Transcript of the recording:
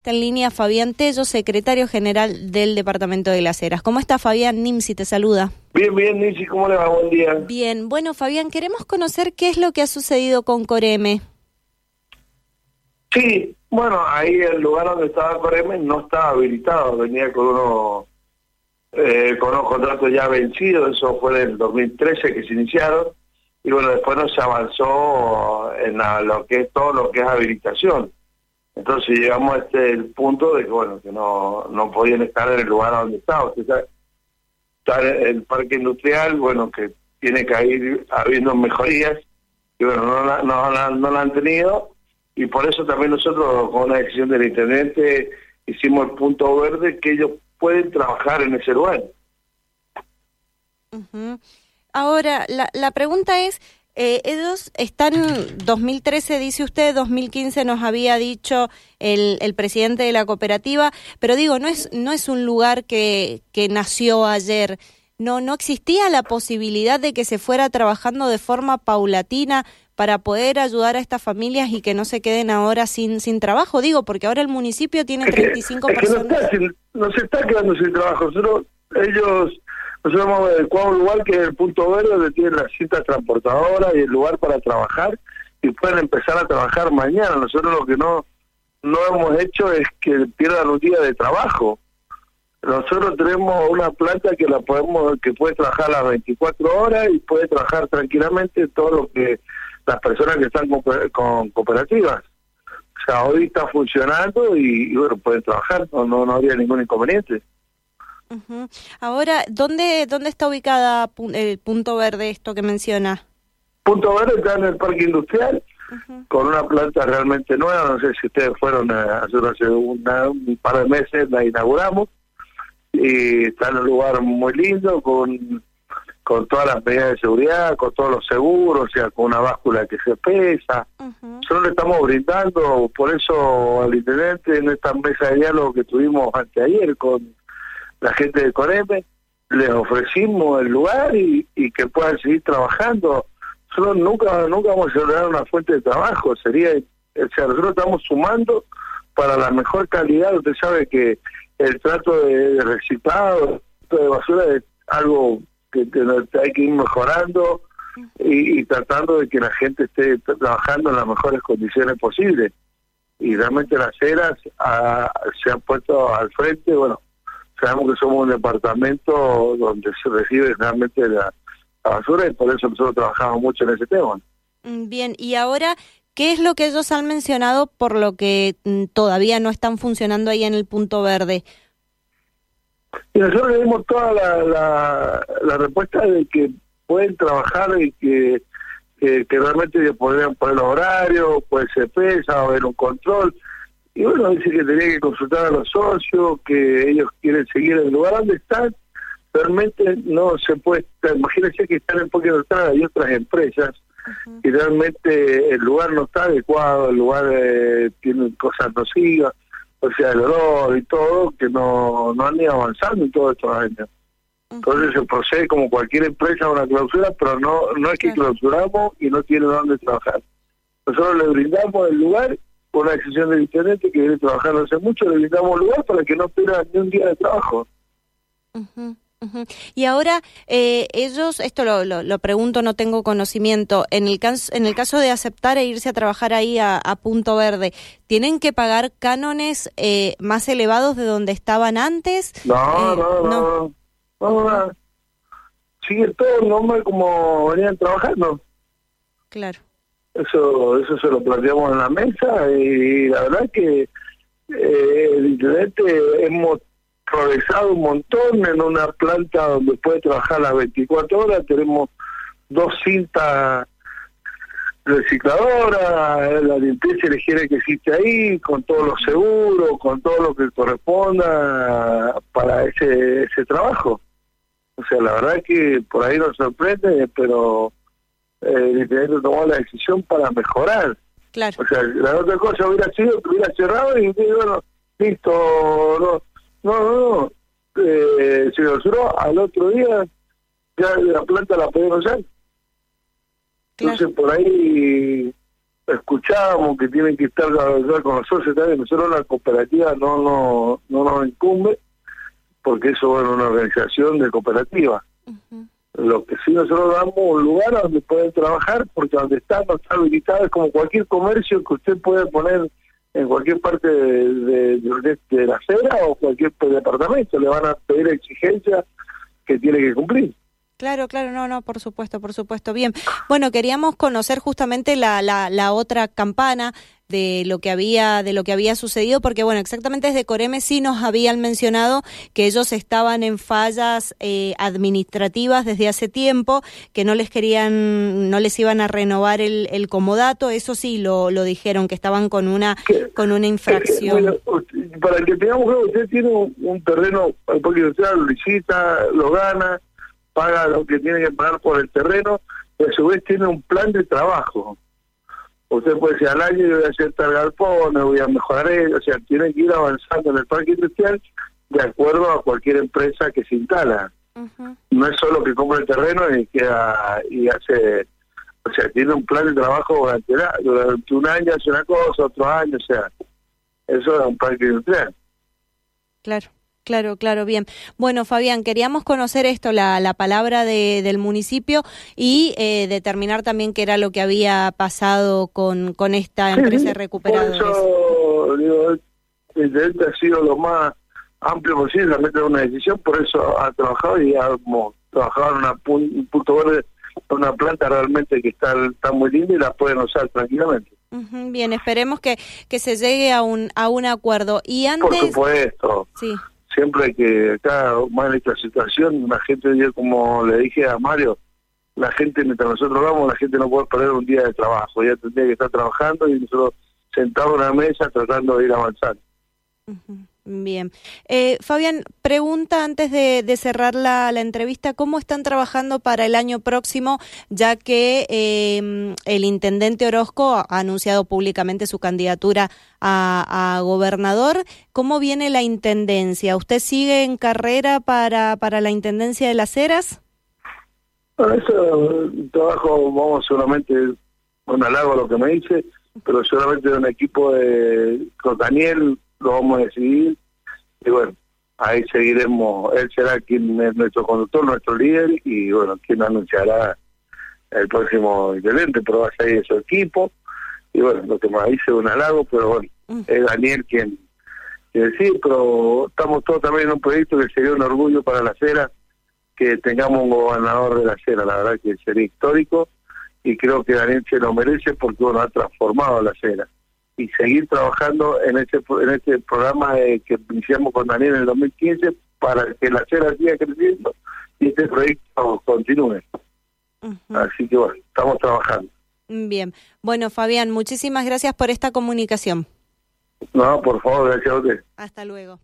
Está en línea Fabián Tello, secretario general del Departamento de las Heras. ¿Cómo está Fabián? Nimsi te saluda. Bien, bien, Nimsi, ¿cómo le va? Buen día. Bien, bueno, Fabián, queremos conocer qué es lo que ha sucedido con Coreme. Sí, bueno, ahí el lugar donde estaba Coreme no estaba habilitado, venía con unos, eh, con unos contratos ya vencidos, eso fue en el 2013 que se iniciaron, y bueno, después no se avanzó en lo que es todo lo que es habilitación entonces llegamos a este el punto de que bueno que no, no podían estar en el lugar donde estaba. está el parque industrial, bueno, que tiene que ir habiendo mejorías, y bueno, no la, no, no la han tenido, y por eso también nosotros, con una decisión del intendente, hicimos el punto verde que ellos pueden trabajar en ese lugar. Ahora, la, la pregunta es, eh, ellos están, 2013 dice usted, 2015 nos había dicho el, el, presidente de la cooperativa, pero digo, no es, no es un lugar que, que nació ayer. No, no existía la posibilidad de que se fuera trabajando de forma paulatina para poder ayudar a estas familias y que no se queden ahora sin sin trabajo. Digo, porque ahora el municipio tiene 35 personas. no, se está quedando sin trabajo. Ellos nosotros hemos adecuado un lugar que es el punto verde donde tienen las cintas transportadoras y el lugar para trabajar y pueden empezar a trabajar mañana. Nosotros lo que no no hemos hecho es que pierdan un día de trabajo. Nosotros tenemos una planta que la podemos que puede trabajar las 24 horas y puede trabajar tranquilamente todo lo que las personas que están con, cooperativas. O sea, hoy está funcionando y, bueno, pueden trabajar, no, no, no habría ningún inconveniente. Ahora, ¿dónde, ¿dónde está ubicada el punto verde esto que menciona? Punto verde está en el parque industrial, con una planta realmente nueva, no sé si ustedes fueron hace, hace un par de meses, la inauguramos, y está en un lugar muy lindo, con, con todas las medidas de seguridad, con todos los seguros, o sea, con una báscula que se pesa. Solo le estamos brindando, por eso al intendente en esta mesa de diálogo que tuvimos anteayer con la gente de Coreme, les ofrecimos el lugar y, que puedan seguir trabajando. Nosotros nunca, nunca vamos a lograr una fuente de trabajo, sería, o sea, nosotros estamos sumando para la mejor calidad, usted sabe que el trato de, reciclado, de basura es algo que, hay que ir mejorando y, tratando de que la gente esté trabajando en las mejores condiciones posibles. Y realmente las eras ah, se han puesto al frente, bueno, sabemos que somos un departamento donde se recibe realmente la, basura y por eso nosotros trabajamos mucho en ese tema. Mm, bien, y ahora, ¿qué es lo que ellos han mencionado por lo que mm, todavía no están funcionando ahí en el punto verde? Y nosotros le dimos toda la, la, respuesta de que pueden trabajar y que, que, realmente podrían poner los horarios, puede ser pesa, haber un control. Y bueno, dice que tenía que consultar a los socios, que ellos quieren seguir en el lugar donde están. Realmente no se puede estar. Imagínense que están en Porque hay otras empresas y realmente el lugar no está adecuado, el lugar eh, tiene cosas nocivas, o sea, el olor y todo, que no, no han ido avanzando en todos estos años. Entonces se procede como cualquier empresa a una clausura, pero no no es que clausuramos y no tiene dónde trabajar. Nosotros le brindamos el lugar por una decisión del intendente que viene trabajando hace mucho, le brindamos lugar para que no pierda ni un día de trabajo. Y ahora eh, ellos, esto lo, lo, pregunto, no tengo conocimiento, en el, caso, en el caso de aceptar e irse a trabajar ahí a, Punto Verde, ¿tienen que pagar cánones eh, más elevados de donde estaban antes? No, eh, no, no, no, no, sigue todo normal como venían trabajando. Claro. Eso, eso se lo planteamos en la mesa y la verdad que eh, el intendente hemos progresado un montón en una planta donde puede trabajar las 24 horas, tenemos dos cintas recicladoras, la limpieza y higiene que existe ahí, con todos los seguros, con todo lo que corresponda para ese, ese trabajo. O sea, la verdad que por ahí nos sorprende, pero el intendente tomó la decisión para mejorar. Claro. O sea, la otra cosa hubiera sido que hubiera cerrado y bueno, listo, no, no, no, eh, se lo cerró, al otro día ya la planta la podemos hacer. Entonces por ahí escuchábamos que tienen que estar con los socios también, nosotros la cooperativa no, no, no nos incumbe, porque eso es una organización de cooperativa. Lo que sí nosotros damos un lugar donde pueden trabajar, porque donde están no está habilitado, es como cualquier comercio que usted puede poner en cualquier parte de, de, la acera o cualquier departamento, le van a pedir exigencias que tiene que cumplir. Claro, claro, no, no, por supuesto, por supuesto. Bien, bueno, queríamos conocer justamente la, la, la otra campana de lo que había de lo que había sucedido porque bueno exactamente desde Coreme sí nos habían mencionado que ellos estaban en fallas eh, administrativas desde hace tiempo que no les querían no les iban a renovar el, el comodato. Eso sí lo, lo dijeron que estaban con una con una infracción. para que tengamos claro usted tiene un, terreno porque usted lo licita lo gana paga lo que tiene que pagar por el terreno y a su vez tiene un plan de trabajo Usted puede decir, al año yo voy a hacer tal galpón, voy a mejorar eso, o sea, tiene que ir avanzando en el parque industrial de acuerdo a cualquier empresa que se instala. No es solo que compra el terreno y queda y hace, o sea, tiene un plan de trabajo durante, durante un año hace una cosa, otro año, o sea, eso es un parque industrial. Claro. Claro, claro, bien. Bueno, Fabián, queríamos conocer esto, la, la palabra de, del municipio y eh, determinar también qué era lo que había pasado con, con esta empresa de recuperadores. Por eso, digo, el ha sido lo más amplio posible, realmente una decisión, por eso ha trabajado y ha trabajado en una, un punto verde, una planta realmente que está, está muy linda y la pueden usar tranquilamente. bien, esperemos que, que se llegue a un, a un acuerdo. Y antes... Por supuesto. Sí siempre que acá, más en esta situación, la gente, como le dije a Mario, la gente, mientras nosotros vamos, la gente no puede perder un día de trabajo, ya tendría que estar trabajando y nosotros sentados en una mesa tratando de ir avanzando. Bien. Eh, Fabián, pregunta antes de, cerrar la, entrevista, ¿cómo están trabajando para el año próximo, ya que em, el intendente Orozco ha anunciado públicamente su candidatura a, gobernador? ¿Cómo viene la intendencia? ¿Usted sigue en carrera para, para la intendencia de las Heras? Bueno, eso trabajo, vamos solamente, un halago lo que me dice, pero solamente de un equipo de, con Daniel, lo vamos a decidir. Y bueno, ahí seguiremos, él será quien es nuestro conductor, nuestro líder y bueno, quien anunciará el próximo intendente, pero va a salir su equipo. Y bueno, lo que me dice es un halago, pero bueno, mm. es Daniel quien, quien decir, pero estamos todos también en un proyecto que sería un orgullo para la acera que tengamos un gobernador de la acera, la verdad que sería histórico y creo que Daniel se lo merece porque bueno, ha transformado la acera y seguir trabajando en este en este programa que iniciamos con Daniel en el 2015 para que la acera siga creciendo y este proyecto continúe. Así que bueno, estamos trabajando. Bien. Bueno, Fabián, muchísimas gracias por esta comunicación. No, por favor, gracias a usted. Hasta luego.